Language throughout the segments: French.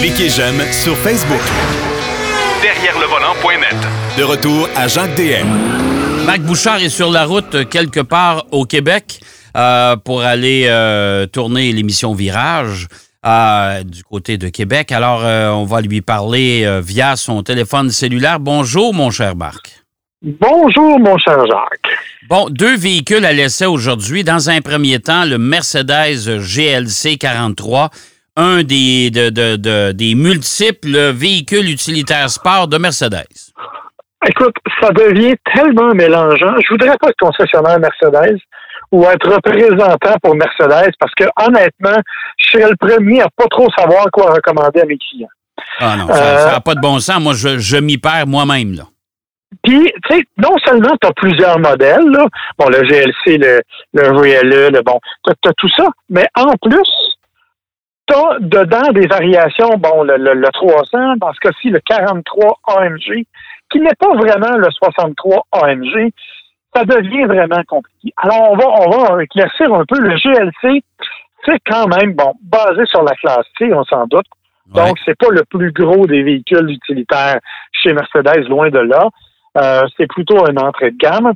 Cliquez j'aime sur Facebook. Derrière le volant.net. De retour à Jacques DM. Marc Bouchard est sur la route quelque part au Québec euh, pour aller euh, tourner l'émission Virage euh, du côté de Québec. Alors, euh, on va lui parler euh, via son téléphone cellulaire. Bonjour, mon cher Marc. Bonjour, mon cher Jacques. Bon, deux véhicules à l'essai aujourd'hui. Dans un premier temps, le Mercedes GLC 43, un des, de- de- de- des multiples véhicules utilitaires sport de Mercedes. Écoute, ça devient tellement mélangeant. Je voudrais pas être concessionnaire Mercedes ou être représentant pour Mercedes parce que honnêtement, je serais le premier à pas trop savoir quoi recommander à mes clients. Ah non, ça Euh, n'a pas de bon sens. Moi, je, je m'y perds moi-même, là. Puis, tu sais, non seulement tu as plusieurs modèles, là, bon, le GLC, le, le VLE, le bon, tu as, tout ça, mais en plus, tu as dedans des variations, bon, le, le, le 300, dans ce cas-ci, le 43 AMG, qui n'est pas vraiment le 63 AMG, ça devient vraiment compliqué. Alors, on va, on va éclaircir un peu. Le GLC, c'est quand même, bon, basé sur la classe C, on s'en doute. Ouais. Donc, c'est pas le plus gros des véhicules utilitaires chez Mercedes, loin de là. Euh, c'est plutôt un entrée de gamme,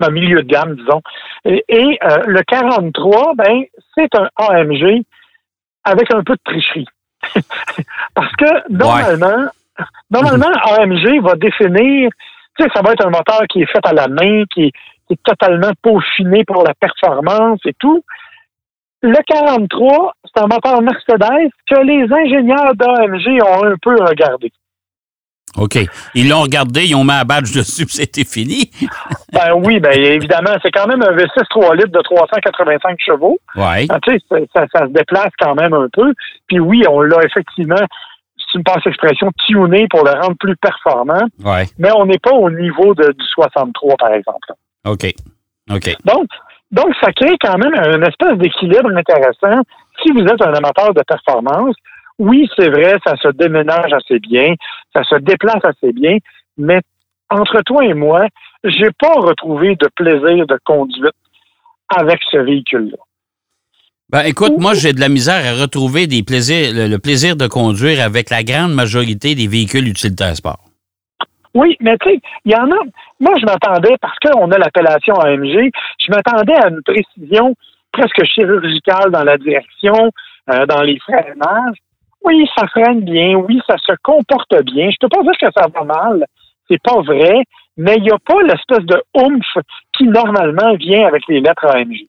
un milieu de gamme, disons. Et, et, euh, le 43, ben, c'est un AMG avec un peu de tricherie. Parce que normalement, normalement, AMG va définir, tu sais, ça va être un moteur qui est fait à la main, qui est, qui est totalement peaufiné pour la performance et tout. Le 43, c'est un moteur Mercedes que les ingénieurs d'AMG ont un peu regardé. OK. Ils l'ont regardé, ils ont mis un badge dessus, puis c'était fini. Ben oui, ben évidemment, c'est quand même un V6 3 litres de 385 chevaux. Oui. Ah, tu sais, ça, ça- se déplace quand même un peu. Puis oui, on l'a effectivement, si tu me passes l'expression, tuné pour le rendre plus performant, Oui. mais on n'est pas au niveau de, du 63, par exemple. OK. OK. Donc, donc, ça crée quand même une espèce d'équilibre intéressant. Si vous êtes un amateur de performance, oui, c'est vrai, ça se déménage assez bien, ça se déplace assez bien, mais entre toi et moi, j'ai pas retrouvé de plaisir de conduite avec ce véhicule-là. Ben, écoute, moi, j'ai de la misère à retrouver des plaisirs, le, le plaisir de conduire avec la grande majorité des véhicules utilitaires sport. Oui, mais tu sais, il y en a. Moi, je m'attendais, parce qu'on a l'appellation AMG, je m'attendais à une précision presque chirurgicale dans la direction, euh, dans les freinages. Oui, ça freine bien, oui, ça se comporte bien. Je peux pas dire que ça va mal, c'est pas vrai, mais il n'y a pas l'espèce de oomph qui normalement vient avec les lettres AMG.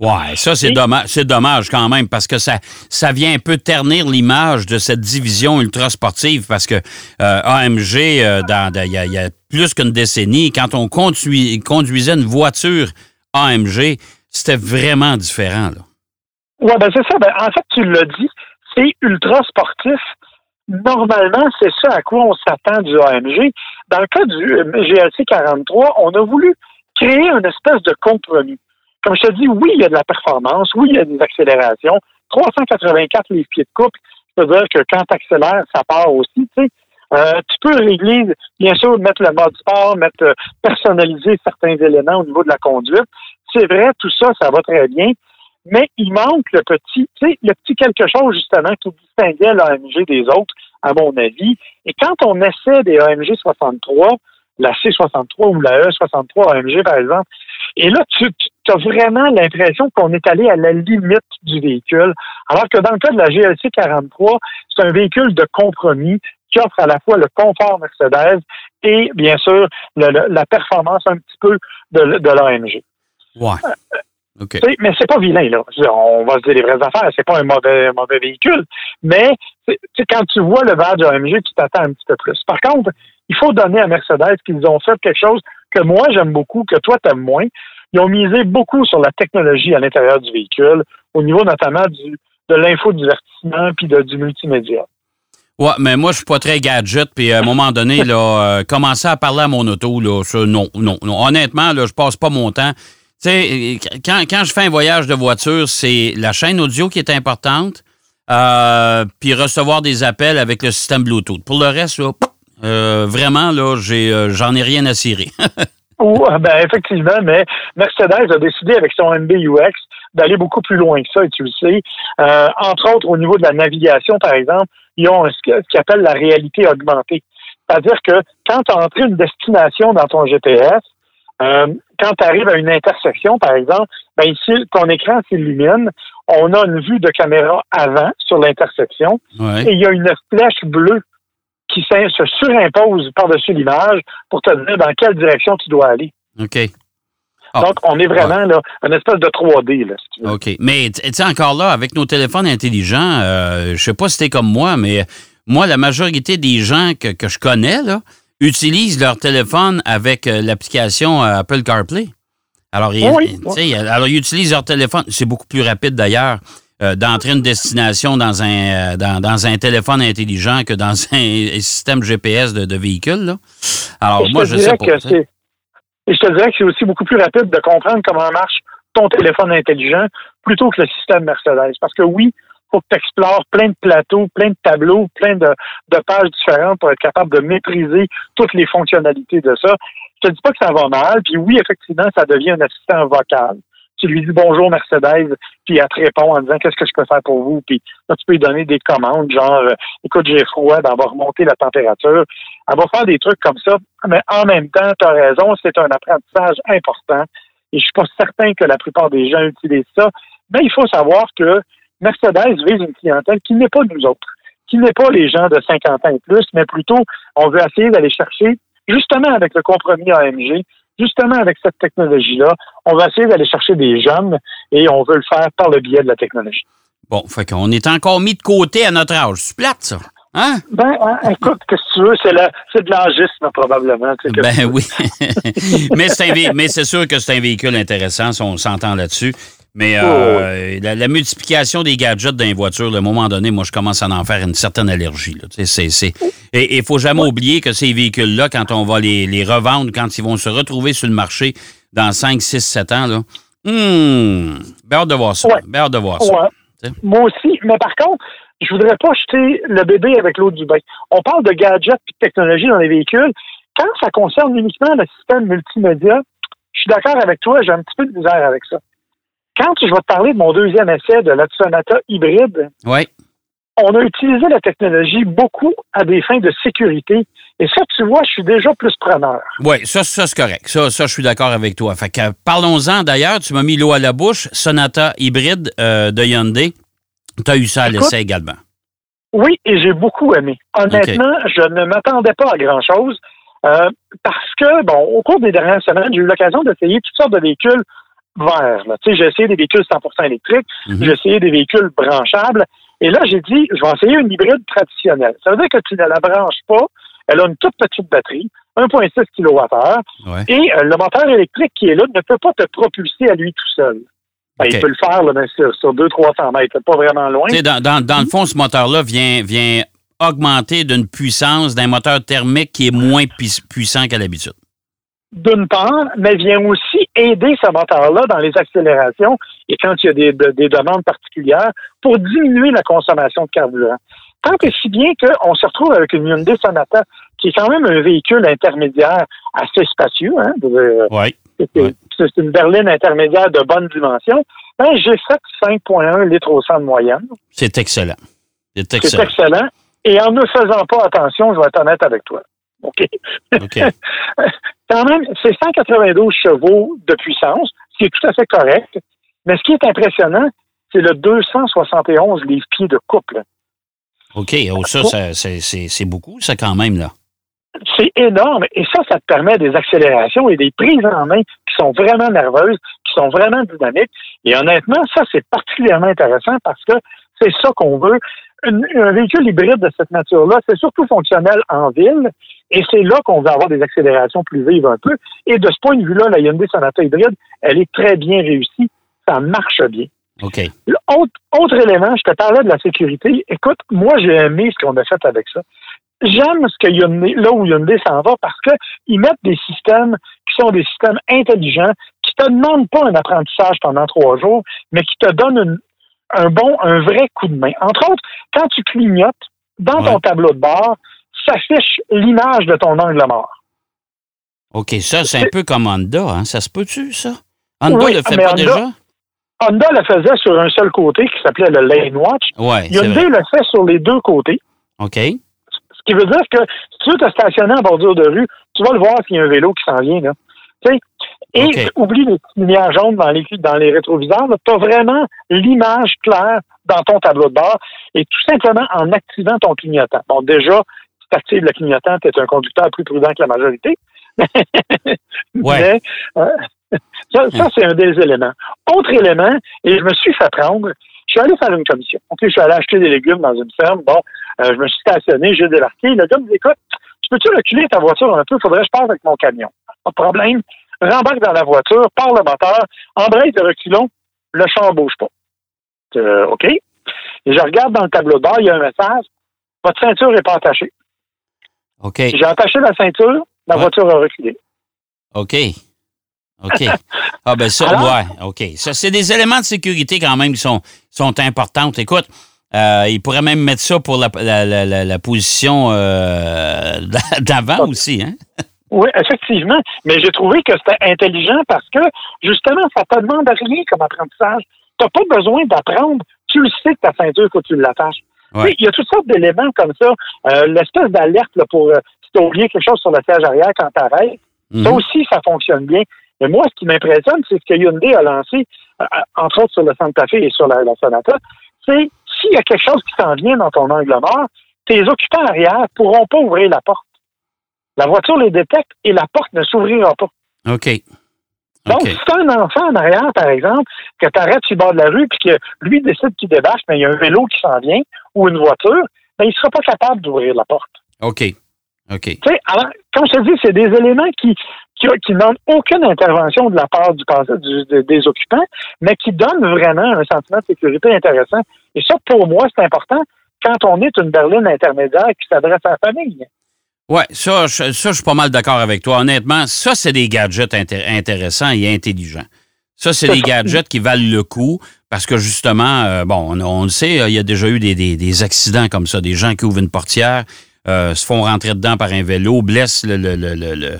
Ouais, ça, c'est dommage, c'est dommage quand même parce que ça, ça vient un peu ternir l'image de cette division ultra sportive parce que euh, AMG, euh, il y, a- il y a plus qu'une décennie, quand on conduisait une voiture AMG, c'était vraiment différent. Là. Oui, ben c'est ça. Ben, en fait, tu l'as dit, c'est ultra sportif. Normalement, c'est ça à quoi on s'attend du AMG. Dans le cas du GLC 43, on a voulu créer une espèce de compromis. Comme je te dis, oui, il y a de la performance, oui, il y a des accélérations. 384 livres pieds de couple, ça veut dire que quand tu accélères, ça part aussi. Euh, tu peux régler, bien sûr, mettre le mode sport, mettre euh, personnaliser certains éléments au niveau de la conduite. C'est vrai, tout ça, ça va très bien mais il manque le petit, tu sais, le petit quelque chose justement qui distinguait l'AMG des autres, à mon avis. Et quand on essaie des AMG 63, la C63 ou la E63 AMG par exemple, et là tu, tu as vraiment l'impression qu'on est allé à la limite du véhicule, alors que dans le cas de la GLC 43, c'est un véhicule de compromis qui offre à la fois le confort Mercedes et bien sûr le- le- la performance un petit peu de, de l'AMG. Ouais. OK. Tu sais, Mais c'est pas vilain, là. On va se dire les vraies affaires. C'est pas un mauvais, mauvais véhicule. Mais quand tu vois le badge AMG, tu t'attends un petit peu plus. Par contre, il faut donner à Mercedes qu'ils ont fait quelque chose que moi j'aime beaucoup, que toi t'aimes moins. Ils ont misé beaucoup sur la technologie à l'intérieur du véhicule, au niveau notamment du, de l'infodivertissement puis de, du multimédia. Ouais, mais moi, je suis pas très gadget, puis à un moment donné, là, euh, commencer à parler à mon auto, là, ça, non, non, non. Honnêtement, là, je passe pas mon temps. Tu sais, quand, quand je fais un voyage de voiture, c'est la chaîne audio qui est importante, euh, puis recevoir des appels avec le système Bluetooth. Pour le reste, là, euh, vraiment, là, j'ai, euh, j'en ai rien à cirer. Ou, ben, effectivement, mais Mercedes a décidé avec son MBUX d'aller beaucoup plus loin que ça, et tu le sais. Euh, entre autres, au niveau de la navigation, par exemple, ils ont ce qu'ils appellent la réalité augmentée. C'est-à-dire que quand tu as entré une destination dans ton GPS, euh, quand tu arrives à une intersection, par exemple, ben ici, ton écran s'illumine. On a une vue de caméra avant sur l'intersection. Et il y a une flèche bleue qui se surimpose par-dessus l'image pour te dire dans quelle direction tu dois aller. OK. Ah. Donc, on est vraiment là, une espèce de 3D. Là, OK. Mais tu sais, encore là, avec nos téléphones intelligents, euh, je sais pas si t'es comme moi, mais moi, la majorité des gens que, que je connais là, utilisent leur téléphone avec euh, l'application euh, Apple CarPlay. Alors, ils, alors, ils utilisent leur téléphone. C'est beaucoup plus rapide d'ailleurs. Euh, d'entrer une destination dans un, dans, un téléphone intelligent que dans un, système GPS de, véhicule. Là. Alors, moi, je sais pas. Et je te dirais que c'est aussi beaucoup plus rapide de comprendre comment marche ton téléphone intelligent plutôt que le système Mercedes. Parce que oui, faut que tu explores plein de plateaux, plein de tableaux, plein de, de, pages différentes pour être capable de maîtriser toutes les fonctionnalités de ça. Je te dis pas que ça va mal, puis oui, effectivement, ça devient un assistant vocal. Tu lui dis bonjour Mercedes, puis elle te répond en disant qu'est-ce que je peux faire pour vous, puis là, tu peux lui donner des commandes, genre euh, écoute, j'ai froid, ben, on va remonter la température. Elle va faire des trucs comme ça, mais en même temps, tu as raison, c'est un apprentissage important. Et je suis pas certain que la plupart des gens utilisent ça. Mais il faut savoir que Mercedes vise une clientèle qui n'est pas nous autres, qui n'est pas les gens de 50 ans et plus, mais plutôt, on veut essayer d'aller chercher, justement avec le compromis AMG, justement avec cette technologie-là, on va essayer d'aller chercher des jeunes et on veut le faire par le biais de la technologie. Bon, fait qu'on est encore mis de côté à notre âge. C'est plate, ça. Hein? Ben, hein, écoute, qu'est-ce que tu veux? C'est, de l'âgisme, probablement. ben oui. mais, c'est mais c'est sûr que c'est un véhicule intéressant, on s'entend là-dessus. Mais euh, oh, la, multiplication des gadgets dans les voitures, à un moment donné, moi, je commence à en faire une certaine allergie. Et il faut jamais oublier que ces véhicules-là, quand on va les, revendre, quand ils vont se retrouver sur le marché dans 5, 6, 7 ans, là, hum, hâte de voir ça. hâte de voir ça. Moi aussi. Mais par contre, je voudrais pas jeter le bébé avec l'eau du bain. On parle de gadgets et de technologie dans les véhicules. Quand ça concerne uniquement le système multimédia, je suis d'accord avec toi, j'ai un petit peu de misère avec ça. Quand je vais te parler de mon deuxième essai de la Sonata hybride, on a utilisé la technologie beaucoup à des fins de sécurité. Et ça, tu vois, je suis déjà plus preneur. Oui, ça, ça c'est correct. Ça, ça, je suis d'accord avec toi. Fait que parlons-en d'ailleurs. Tu m'as mis l'eau à la bouche. Sonata hybride euh, de Hyundai. Tu as eu ça à l'essai également. Oui, et j'ai beaucoup aimé. Honnêtement, je ne m'attendais pas à grand-chose. Euh, parce que, bon, au cours des dernières semaines, j'ai eu l'occasion d'essayer toutes sortes de véhicules verts. Tu sais, j'ai essayé des véhicules 100% électriques, mhm. j'ai essayé des véhicules branchables, et là, j'ai dit, je vais essayer une hybride traditionnelle. Ça veut dire que tu ne la branches pas, elle a une toute petite batterie, 1,6 kWh, et euh, le moteur électrique qui est là ne peut pas te propulser à lui tout seul. Ben, il peut le faire là, sur, sur 200-300 mètres, pas vraiment loin. Dans, dans, dans, le fond, ce moteur-là vient, vient augmenter d'une puissance d'un moteur thermique qui est moins puissant qu'à l'habitude d'une part, mais vient aussi aider ce moteur-là dans les accélérations et quand il y a des, des demandes particulières pour diminuer la consommation de carburant. Tant et si bien qu'on se retrouve avec une Hyundai Sonata, qui est quand même un véhicule intermédiaire assez spacieux. Hein, oui. C'est une berline intermédiaire de bonne dimension. Ben, j'ai fait 5,1 litres au 100 de moyenne. C'est excellent. C'est excellent. C'est excellent. Et en ne faisant pas attention, je vais être honnête avec toi. OK? OK. Quand même, c'est 192 chevaux de puissance, ce qui est tout à fait correct. Mais ce qui est impressionnant, c'est le 271 livres-pieds de couple. OK. Oh, ça, c'est beaucoup, ça, quand même, là. C'est énorme. Et ça, ça te permet des accélérations et des prises en main qui sont vraiment nerveuses, qui sont vraiment dynamiques. Et honnêtement, ça, c'est particulièrement intéressant parce que c'est ça qu'on veut un véhicule hybride de cette nature-là, c'est surtout fonctionnel en ville, et c'est là qu'on va avoir des accélérations plus vives un peu. Et de ce point de vue-là, la Hyundai Sonata hybride, elle est très bien réussie, ça marche bien. OK. Autre, autre élément, je te parlais de la sécurité. Écoute, moi, j'ai aimé ce qu'on a fait avec ça. J'aime ce que Hyundai, là où Hyundai s'en va parce qu'ils mettent des systèmes qui sont des systèmes intelligents, qui te demandent pas un apprentissage pendant trois jours, mais qui te donnent une, un bon, un vrai coup de main. Entre autres, quand tu clignotes, dans ton tableau de bord, s'affiche l'image de ton angle mort. OK, ça, c'est un peu comme Honda, hein? Ça se peut-tu, ça? Honda le fait pas déjà? Honda le faisait sur un seul côté qui s'appelait le Lane Watch. Ouais, Hyundai le fait sur les deux côtés. OK. Ce qui veut dire que si tu veux te stationner en bordure de rue, tu vas le voir s'il y a un vélo qui s'en vient. Là. Et oublie les petites lumières jaunes dans les, dans les rétroviseurs. Tu as vraiment l'image claire dans ton tableau de bord et tout simplement en activant ton clignotant. Bon, déjà, si tu actives le clignotant, tu es un conducteur plus prudent que la majorité. Ouais. Mais euh, ça, ça, c'est un des éléments. Autre élément, et je me suis fait prendre, je suis allé faire une commission. OK, je suis allé acheter des légumes dans une ferme. Bon, euh, je me suis stationné, j'ai débarqué. Le gars me dit, écoute, tu peux-tu reculer ta voiture un peu? Faudrait que je passe avec mon camion. Pas de problème. Rembarque dans la voiture, part le moteur, embraye de reculons, le champ ne bouge pas. Euh, OK. Et je regarde dans le tableau de bord, il y a un message. Votre ceinture n'est pas attachée. OK. J'ai attaché la ceinture, la Ouais. voiture a reculé. OK. OK. Ah, ben ça, Alors? ouais, OK. Ça, c'est des éléments de sécurité quand même qui sont, sont importants. Écoute, euh, il pourrait même mettre ça pour la, la, la, la- position euh, d'avant aussi, hein? Oui, effectivement. Mais j'ai trouvé que c'était intelligent parce que, justement, ça te demande rien comme apprentissage. Tu n'as pas besoin d'apprendre. Tu le sais que ta ceinture, faut que tu l'attaches. Ouais. Il y a toutes sortes d'éléments comme ça. Euh, L'espèce d'alerte pour euh, si tu as oublié quelque chose sur le siège arrière quand tu arrêtes. Ça Mhm. aussi, ça fonctionne bien. Mais moi, ce qui m'impressionne, c'est ce que Hyundai a lancé, euh, entre autres sur le Santa Fe et sur la, la Sonata, c'est s'il y a quelque chose qui s'en vient dans ton angle mort, tes occupants arrière pourront pas ouvrir la porte. La voiture les détecte et la porte ne s'ouvrira pas. OK. Donc, si tu as un enfant en arrière, par exemple, que tu arrêtes sur le bord de la rue puis que lui décide qu'il débarque, mais il y a un vélo qui s'en vient ou une voiture, ben, il ne sera pas capable d'ouvrir la porte. OK. OK. Tu sais, alors, comme je te dis, c'est des éléments qui, qui, qui ne demandent aucune intervention de la part du, passé- du- de- des occupants, mais qui donnent vraiment un sentiment de sécurité intéressant. Et ça, pour moi, c'est important quand on est une berline intermédiaire qui s'adresse à la famille. Ouais, ça, je, ça, je suis pas mal d'accord avec toi. Honnêtement, ça, c'est des gadgets inté- intéressants et intelligents. Ça, c'est des gadgets qui valent le coup parce que justement, euh, bon, on, on le sait, il y a déjà eu des, des- des accidents comme ça, des gens qui ouvrent une portière, euh, se font rentrer dedans par un vélo, blessent le, le, le, le, le-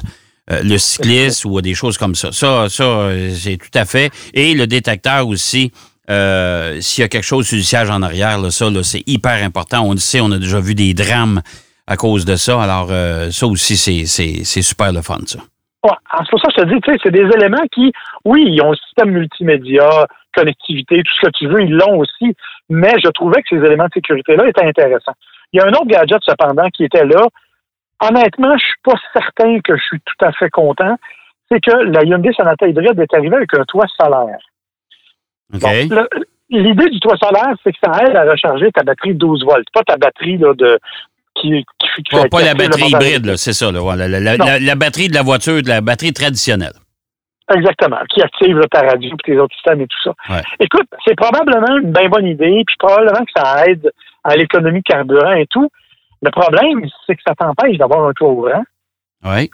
euh, cycliste ou des choses comme ça. Ça, ça, euh, c'est tout à fait. Et le détecteur aussi, euh, s'il y a quelque chose sur le siège en arrière, là, ça, là, c'est hyper important. On le sait, on a déjà vu des drames à cause de ça. Alors, euh, ça aussi, c'est, c'est, c'est super le fun, ça. C'est pour ça que je te dis, tu sais, c'est des éléments qui, oui, ils ont le système multimédia, connectivité, tout ce que tu veux, ils l'ont aussi, mais je trouvais que ces éléments de sécurité-là étaient intéressants. Il y a un autre gadget, cependant, qui était là. Honnêtement, je suis pas certain que je suis tout à fait content. C'est que la Hyundai Sonata hybride est arrivée avec un toit solaire. Bon, L'idée du toit solaire, c'est que ça aide à recharger ta batterie de 12 volts, pas ta batterie là, de qui, qui, qui Pas, la batterie hybride, c'est ça. Là, la, la- Non. la- la batterie de la voiture, de la batterie traditionnelle. Exactement, qui active là, ta radio et tes autres systèmes et tout ça. Ouais. Écoute, c'est probablement une bien bonne idée, puis probablement que ça aide à l'économie de carburant et tout. Le problème, c'est que ça t'empêche d'avoir un toit ouvrant Oui.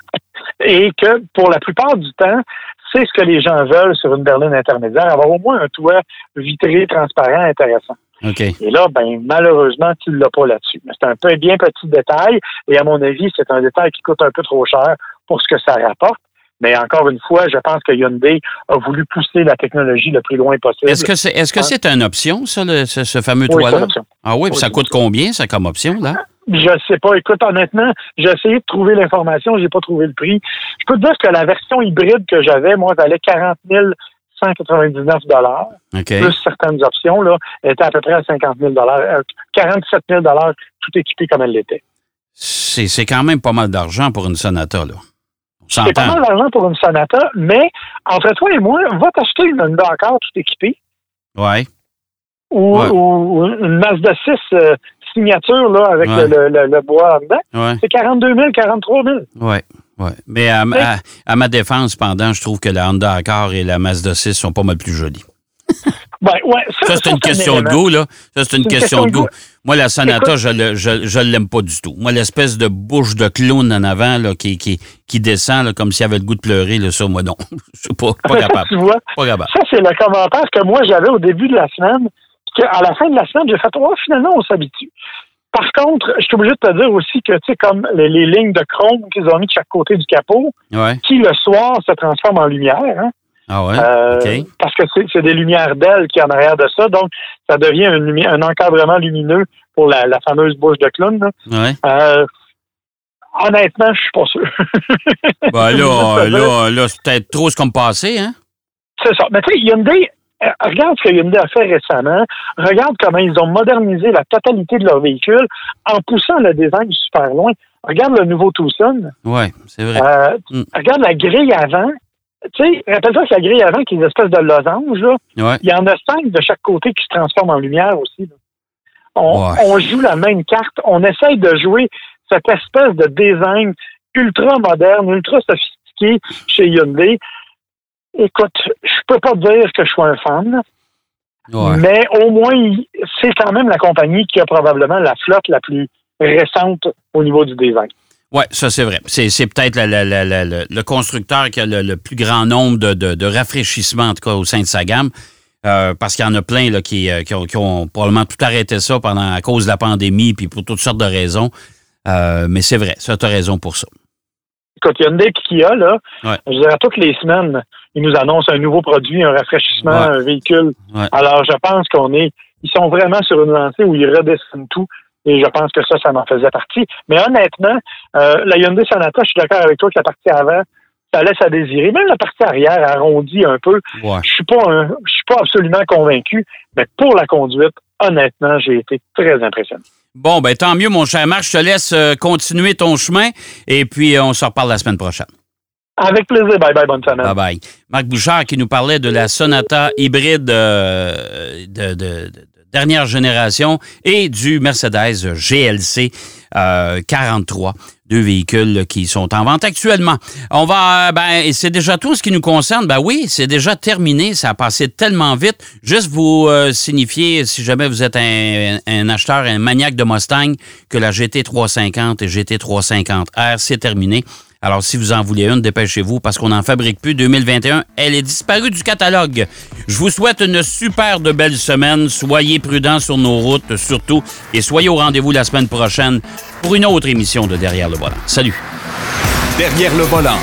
et que pour la plupart du temps, c'est ce que les gens veulent sur une berline intermédiaire, avoir au moins un toit vitré, transparent, intéressant. Et là, ben malheureusement, tu ne l'as pas là-dessus. Mais c'est un peu bien petit détail, et à mon avis, c'est un détail qui coûte un peu trop cher pour ce que ça rapporte. Mais encore une fois, je pense que Hyundai a voulu pousser la technologie le plus loin possible. Est-ce que c'est c'est une option, ça, le- ce, ce fameux Oui, toit-là? Ah oui, puis ça Oui, coûte combien, ça, comme option, là? Je sais pas. Écoute, honnêtement, j'ai essayé de trouver l'information, j'ai pas trouvé le prix. Je peux te dire que la version hybride que j'avais, moi, valait 40 199 dollars, OK. plus certaines options, là, était à peu près à 50 000 dollars, 47 000 dollars, tout équipé comme elle l'était. C'est quand même pas mal d'argent pour une Sonata, là. C'est pas mal d'argent pour une Sonata, mais entre toi et moi, va t'acheter une Honda tout équipée Oui. ou, Ouais. ou une Mazda 6 euh, signature là, avec Ouais. le, le- le bois en dedans. Oui. C'est 42 000, 43 000. Oui. Ouais. Mais à, ma- à- à ma défense, pendant, je trouve que la Honda Accord et la Mazda 6 sont pas mal plus jolies. Ben, ouais, Ça, c'est une un question de goût, là. Ça, c'est une question de question de goût. goût. Moi, la Sonata, je le, je, je l'aime pas du tout. Moi, l'espèce de bouche de clown en avant, là, qui, qui, qui descend, là, comme s'il avait le goût de pleurer, là, ça, moi, non. Je suis pas, pas capable. tu vois, Pas capable. ça, c'est le commentaire que moi, j'avais au début de la semaine. puis qu'à la fin de la semaine, j'ai fait, oh, finalement, on s'habitue. Par contre, je suis obligé de te dire aussi que, tu sais, comme les, les lignes de chrome qu'ils ont mis de chaque côté du capot, Ouais. qui, le soir, se transforment en lumière, hein, Ah ouais? Euh. Parce que c'est des lumières d'ailes qui en arrière de ça, donc ça devient un, encadrement lumineux pour la, la fameuse bouche de clown. là. Ouais. Euh, honnêtement, je suis pas sûr. Ben là, là, là c'est peut-être trop ce qu'on me passait, hein? C'est ça. Mais tu sais, Hyundai, regarde ce que Hyundai a fait récemment. Regarde comment ils ont modernisé la totalité de leur véhicule en poussant le design super loin. Regarde le nouveau Tucson. Ouais, c'est vrai. Euh, Mm. Regarde la grille avant. Tu sais, rappelle-toi que la grille avant, qui est une espèce de losange, là, Ouais. il y en a cinq de chaque côté qui se transforment en lumière aussi. là. On, Ouais. on joue la même carte. On essaye de jouer cette espèce de design ultra moderne, ultra sophistiqué chez Hyundai. Écoute, je peux pas dire que je suis un fan, Ouais. mais au moins, il- c'est quand même la compagnie qui a probablement la flotte la plus récente au niveau du design. Oui, ça c'est vrai. C'est, peut-être le, le constructeur qui a le, le plus grand nombre de, de, de rafraîchissements, en tout cas au sein de sa gamme. Euh, parce qu'il y en a plein là, qui, euh, qui, ont, qui ont probablement tout arrêté ça pendant à cause de la pandémie puis pour toutes sortes de raisons. Euh, mais c'est vrai, ça, tu as raison pour ça. Écoute, Hyundai et Kia, là, Ouais. je dirais toutes les semaines, ils nous annoncent un nouveau produit, un rafraîchissement, Ouais. un véhicule. Ouais. Alors, je pense qu'on est, ils sont vraiment sur une lancée où ils redessinent tout. Et je pense que ça, ça m'en faisait partie. Mais honnêtement, euh, la Hyundai Sonata, je suis d'accord avec toi que la partie avant, ça laisse à désirer. Même la partie arrière arrondie un peu. Ouais. Je suis pas, un- je suis pas absolument convaincu. Mais pour la conduite, honnêtement, j'ai été très impressionné. Bon, ben tant mieux, mon cher Marc. Je te laisse euh, continuer ton chemin et puis euh, on se reparle la semaine prochaine. Avec plaisir. Bye bye. Bonne semaine. Bye bye. Marc Bouchard qui nous parlait de la Sonata hybride euh, de, de- de dernière génération et du Mercedes GLC euh, 43. Deux véhicules qui sont en vente actuellement. On va, ben, c'est déjà tout ce qui nous concerne. Ben oui, c'est déjà terminé. Ça a passé tellement vite. Juste vous euh, signifier, si jamais vous êtes un, un acheteur, un maniaque de Mustang, que la GT350 et GT350R, c'est terminé. Alors, si vous en voulez une, dépêchez-vous parce qu'on n'en fabrique plus. 2021, elle est disparue du catalogue. Je vous souhaite une super de belle semaine. Soyez prudents sur nos routes, surtout. Et soyez au rendez-vous la semaine prochaine pour une autre émission de Derrière le volant. Salut! Derrière le volant.